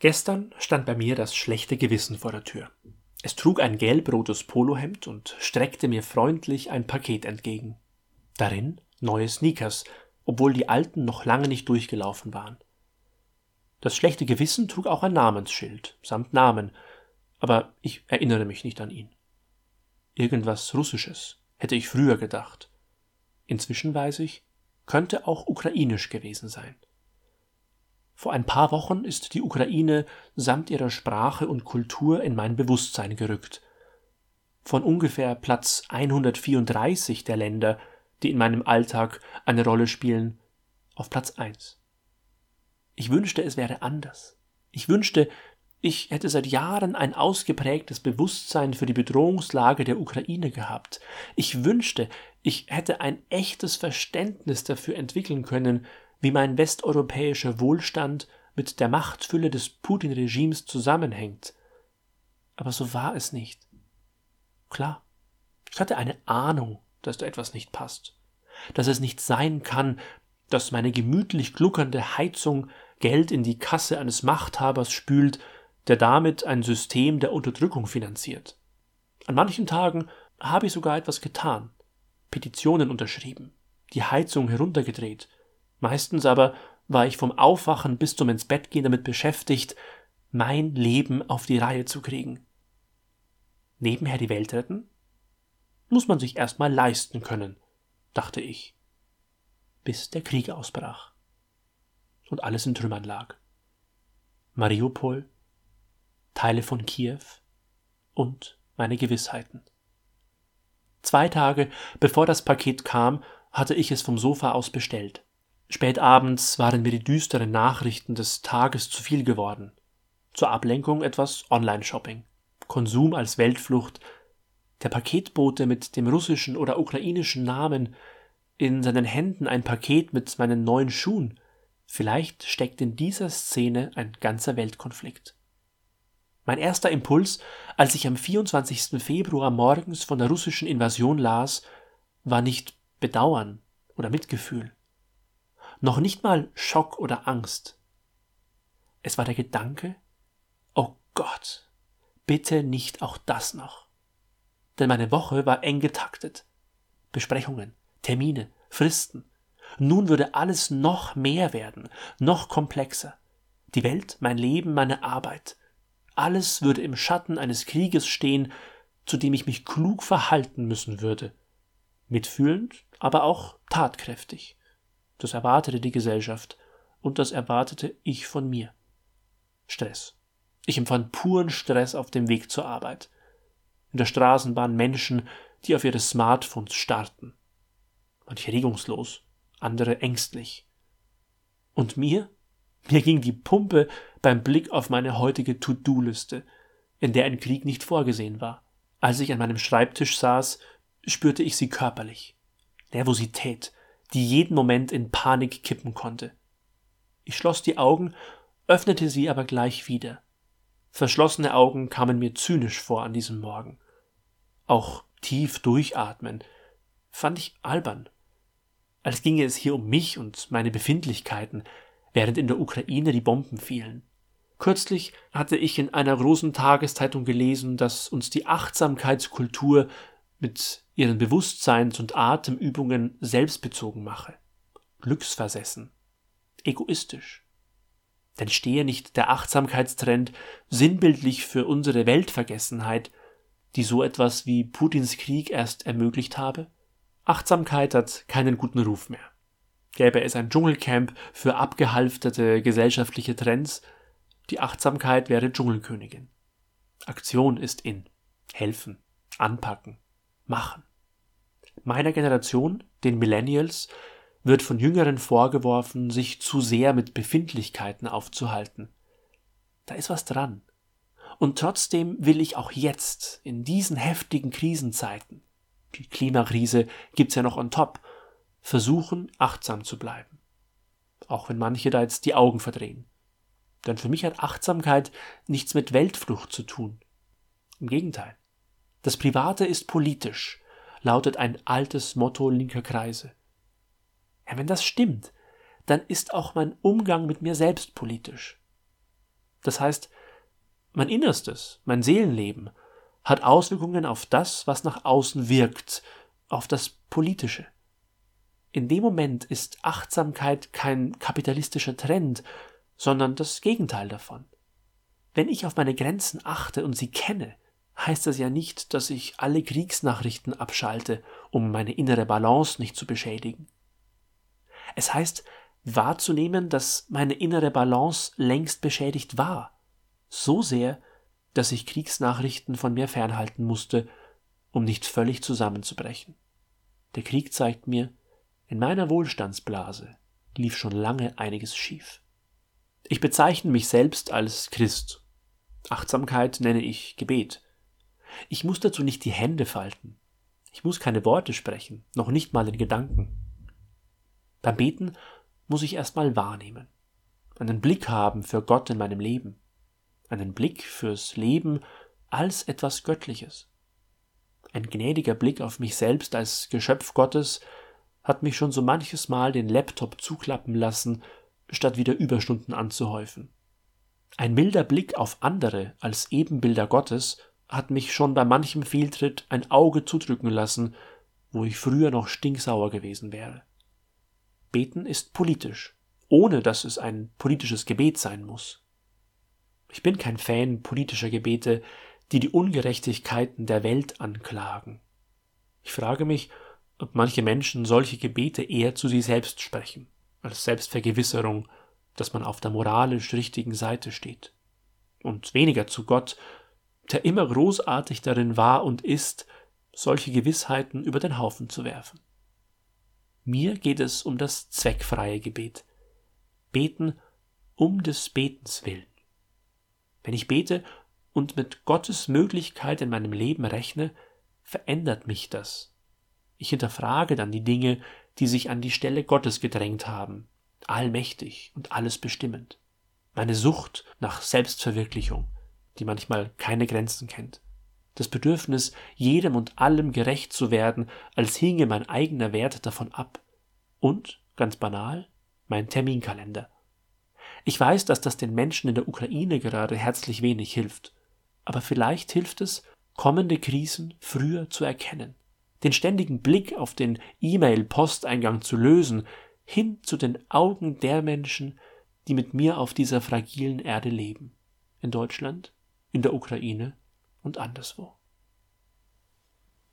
Gestern stand bei mir das schlechte Gewissen vor der Tür. Es trug ein gelb-rotes Polohemd und streckte mir freundlich ein Paket entgegen. Darin neue Sneakers, obwohl die alten noch lange nicht durchgelaufen waren. Das schlechte Gewissen trug auch ein Namensschild samt Namen, aber ich erinnere mich nicht an ihn. Irgendwas Russisches, hätte ich früher gedacht. Inzwischen weiß ich, könnte auch ukrainisch gewesen sein. Vor ein paar Wochen ist die Ukraine samt ihrer Sprache und Kultur in mein Bewusstsein gerückt. Von ungefähr Platz 134 der Länder, die in meinem Alltag eine Rolle spielen, auf Platz 1. Ich wünschte, es wäre anders. Ich wünschte, ich hätte seit Jahren ein ausgeprägtes Bewusstsein für die Bedrohungslage der Ukraine gehabt. Ich wünschte, ich hätte ein echtes Verständnis dafür entwickeln können, wie mein westeuropäischer Wohlstand mit der Machtfülle des Putin-Regimes zusammenhängt. Aber so war es nicht. Klar, ich hatte eine Ahnung, dass da etwas nicht passt, dass es nicht sein kann, dass meine gemütlich gluckernde Heizung Geld in die Kasse eines Machthabers spült, der damit ein System der Unterdrückung finanziert. An manchen Tagen habe ich sogar etwas getan, Petitionen unterschrieben, die Heizung heruntergedreht, meistens aber war ich vom Aufwachen bis zum ins Bett gehen damit beschäftigt, mein Leben auf die Reihe zu kriegen. Nebenher die Welt retten? Muss man sich erstmal leisten können, dachte ich, bis der Krieg ausbrach und alles in Trümmern lag. Mariupol, Teile von Kiew und meine Gewissheiten. Zwei Tage bevor das Paket kam, hatte ich es vom Sofa aus bestellt. Spät abends waren mir die düsteren Nachrichten des Tages zu viel geworden. Zur Ablenkung etwas Online-Shopping. Konsum als Weltflucht. Der Paketbote mit dem russischen oder ukrainischen Namen. In seinen Händen ein Paket mit meinen neuen Schuhen. Vielleicht steckt in dieser Szene ein ganzer Weltkonflikt. Mein erster Impuls, als ich am 24. Februar morgens von der russischen Invasion las, war nicht Bedauern oder Mitgefühl. Noch nicht mal Schock oder Angst. Es war der Gedanke, oh Gott, bitte nicht auch das noch. Denn meine Woche war eng getaktet. Besprechungen, Termine, Fristen, nun würde alles noch mehr werden, noch komplexer. Die Welt, mein Leben, meine Arbeit. Alles würde im Schatten eines Krieges stehen, zu dem ich mich klug verhalten müssen würde. Mitfühlend, aber auch tatkräftig. Das erwartete die Gesellschaft und das erwartete ich von mir. Stress. Ich empfand puren Stress auf dem Weg zur Arbeit. In der Straßenbahn Menschen, die auf ihre Smartphones starrten. Manche regungslos, andere ängstlich. Und mir? Mir ging die Pumpe beim Blick auf meine heutige To-Do-Liste, in der ein Krieg nicht vorgesehen war. Als ich an meinem Schreibtisch saß, spürte ich sie körperlich. Nervosität, die jeden Moment in Panik kippen konnte. Ich schloss die Augen, öffnete sie aber gleich wieder. Verschlossene Augen kamen mir zynisch vor an diesem Morgen. Auch tief durchatmen fand ich albern als ginge es hier um mich und meine Befindlichkeiten, während in der Ukraine die Bomben fielen. Kürzlich hatte ich in einer großen Tageszeitung gelesen, dass uns die Achtsamkeitskultur mit ihren Bewusstseins- und Atemübungen selbstbezogen mache, glücksversessen, egoistisch. Denn stehe nicht der Achtsamkeitstrend sinnbildlich für unsere Weltvergessenheit, die so etwas wie Putins Krieg erst ermöglicht habe? Achtsamkeit hat keinen guten Ruf mehr. Gäbe es ein Dschungelcamp für abgehalfterte gesellschaftliche Trends, die Achtsamkeit wäre Dschungelkönigin. Aktion ist in. Helfen, anpacken, machen. Meiner Generation, den Millennials, wird von Jüngeren vorgeworfen, sich zu sehr mit Befindlichkeiten aufzuhalten. Da ist was dran. Und trotzdem will ich auch jetzt, in diesen heftigen Krisenzeiten, die Klimakrise gibt's ja noch on top, versuchen, achtsam zu bleiben. Auch wenn manche da jetzt die Augen verdrehen. Denn für mich hat Achtsamkeit nichts mit Weltflucht zu tun. Im Gegenteil. Das Private ist politisch, lautet ein altes Motto linker Kreise. Ja, wenn das stimmt, dann ist auch mein Umgang mit mir selbst politisch. Das heißt, mein Innerstes, mein Seelenleben hat Auswirkungen auf das, was nach außen wirkt, auf das Politische. In dem Moment ist Achtsamkeit kein kapitalistischer Trend, sondern das Gegenteil davon. Wenn ich auf meine Grenzen achte und sie kenne, heißt das ja nicht, dass ich alle Kriegsnachrichten abschalte, um meine innere Balance nicht zu beschädigen. Es heißt, wahrzunehmen, dass meine innere Balance längst beschädigt war, so sehr, dass ich Kriegsnachrichten von mir fernhalten musste, um nicht völlig zusammenzubrechen. Der Krieg zeigt mir, in meiner Wohlstandsblase lief schon lange einiges schief. Ich bezeichne mich selbst als Christ. Achtsamkeit nenne ich Gebet. Ich muss dazu nicht die Hände falten. Ich muss keine Worte sprechen, noch nicht mal in Gedanken. Beim Beten muss ich erstmal wahrnehmen, einen Blick haben für Gott in meinem Leben, einen Blick fürs Leben als etwas Göttliches. Ein gnädiger Blick auf mich selbst als Geschöpf Gottes hat mich schon so manches Mal den Laptop zuklappen lassen, statt wieder Überstunden anzuhäufen. Ein milder Blick auf andere als Ebenbilder Gottes hat mich schon bei manchem Fehltritt ein Auge zudrücken lassen, wo ich früher noch stinksauer gewesen wäre. Beten ist politisch, ohne dass es ein politisches Gebet sein muss. Ich bin kein Fan politischer Gebete, die die Ungerechtigkeiten der Welt anklagen. Ich frage mich, ob manche Menschen solche Gebete eher zu sich selbst sprechen, als Selbstvergewisserung, dass man auf der moralisch richtigen Seite steht, und weniger zu Gott, der immer großartig darin war und ist, solche Gewissheiten über den Haufen zu werfen. Mir geht es um das zweckfreie Gebet. Beten um des Betens willen. Wenn ich bete und mit Gottes Möglichkeit in meinem Leben rechne, verändert mich das. Ich hinterfrage dann die Dinge, die sich an die Stelle Gottes gedrängt haben, allmächtig und alles bestimmend. Meine Sucht nach Selbstverwirklichung, die manchmal keine Grenzen kennt das Bedürfnis, jedem und allem gerecht zu werden, als hinge mein eigener Wert davon ab. Und, ganz banal, mein Terminkalender. Ich weiß, dass das den Menschen in der Ukraine gerade herzlich wenig hilft, aber vielleicht hilft es, kommende Krisen früher zu erkennen, den ständigen Blick auf den E-Mail-Posteingang zu lösen, hin zu den Augen der Menschen, die mit mir auf dieser fragilen Erde leben, in Deutschland, in der Ukraine und anderswo.